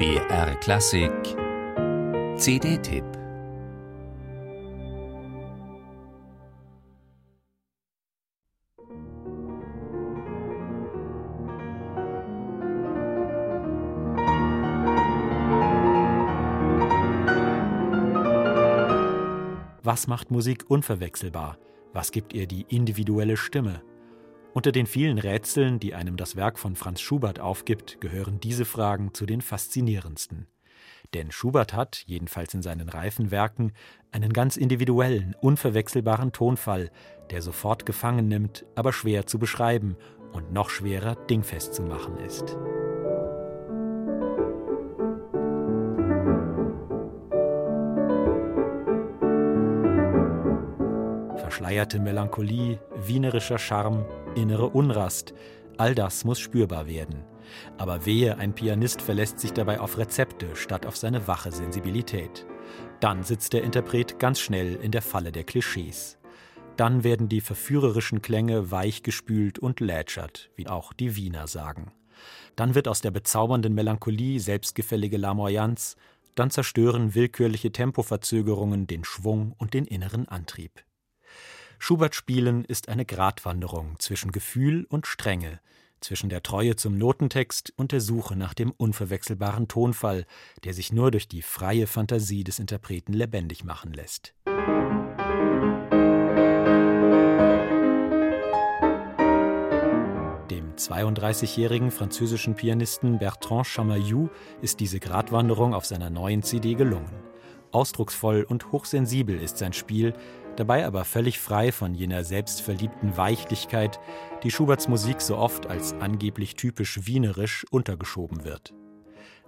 BR Klassik CD-Tipp Was macht Musik unverwechselbar? Was gibt ihr die individuelle Stimme? Unter den vielen Rätseln, die einem das Werk von Franz Schubert aufgibt, gehören diese Fragen zu den faszinierendsten. Denn Schubert hat, jedenfalls in seinen reifen Werken, einen ganz individuellen, unverwechselbaren Tonfall, der sofort gefangen nimmt, aber schwer zu beschreiben und noch schwerer dingfest zu machen ist. Verschleierte Melancholie, wienerischer Charme, innere Unrast, all das muss spürbar werden. Aber wehe, ein Pianist verlässt sich dabei auf Rezepte statt auf seine wache Sensibilität. Dann sitzt der Interpret ganz schnell in der Falle der Klischees. Dann werden die verführerischen Klänge weichgespült und lätschert, wie auch die Wiener sagen. Dann wird aus der bezaubernden Melancholie selbstgefällige Lamoyanz, dann zerstören willkürliche Tempoverzögerungen den Schwung und den inneren Antrieb. Schubert spielen ist eine Gratwanderung zwischen Gefühl und Strenge, zwischen der Treue zum Notentext und der Suche nach dem unverwechselbaren Tonfall, der sich nur durch die freie Fantasie des Interpreten lebendig machen lässt. Dem 32-jährigen französischen Pianisten Bertrand Chamayou ist diese Gratwanderung auf seiner neuen CD gelungen. Ausdrucksvoll und hochsensibel ist sein Spiel, dabei aber völlig frei von jener selbstverliebten Weichlichkeit, die Schuberts Musik so oft als angeblich typisch wienerisch untergeschoben wird.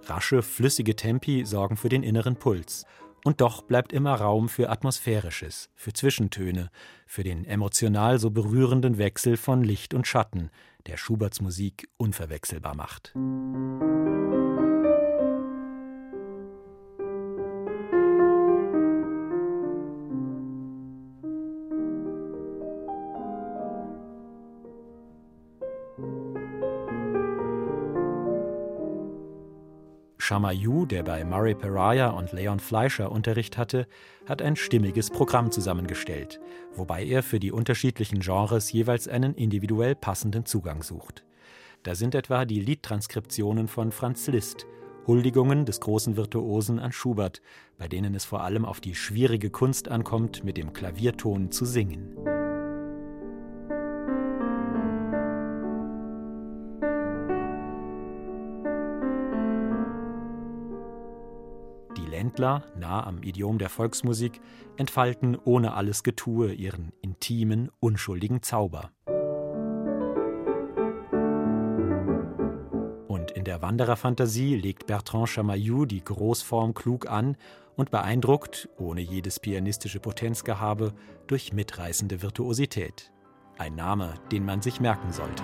Rasche, flüssige Tempi sorgen für den inneren Puls, und doch bleibt immer Raum für Atmosphärisches, für Zwischentöne, für den emotional so berührenden Wechsel von Licht und Schatten, der Schuberts Musik unverwechselbar macht. Shamayou, der bei Murray Pariah und Leon Fleischer Unterricht hatte, hat ein stimmiges Programm zusammengestellt, wobei er für die unterschiedlichen Genres jeweils einen individuell passenden Zugang sucht. Da sind etwa die Liedtranskriptionen von Franz Liszt, Huldigungen des großen Virtuosen an Schubert, bei denen es vor allem auf die schwierige Kunst ankommt, mit dem Klavierton zu singen. Ländler, nah am Idiom der Volksmusik, entfalten ohne alles Getue ihren intimen, unschuldigen Zauber. Und in der Wandererfantasie legt Bertrand Chamayou die Großform klug an und beeindruckt, ohne jedes pianistische Potenzgehabe, durch mitreißende Virtuosität. Ein Name, den man sich merken sollte.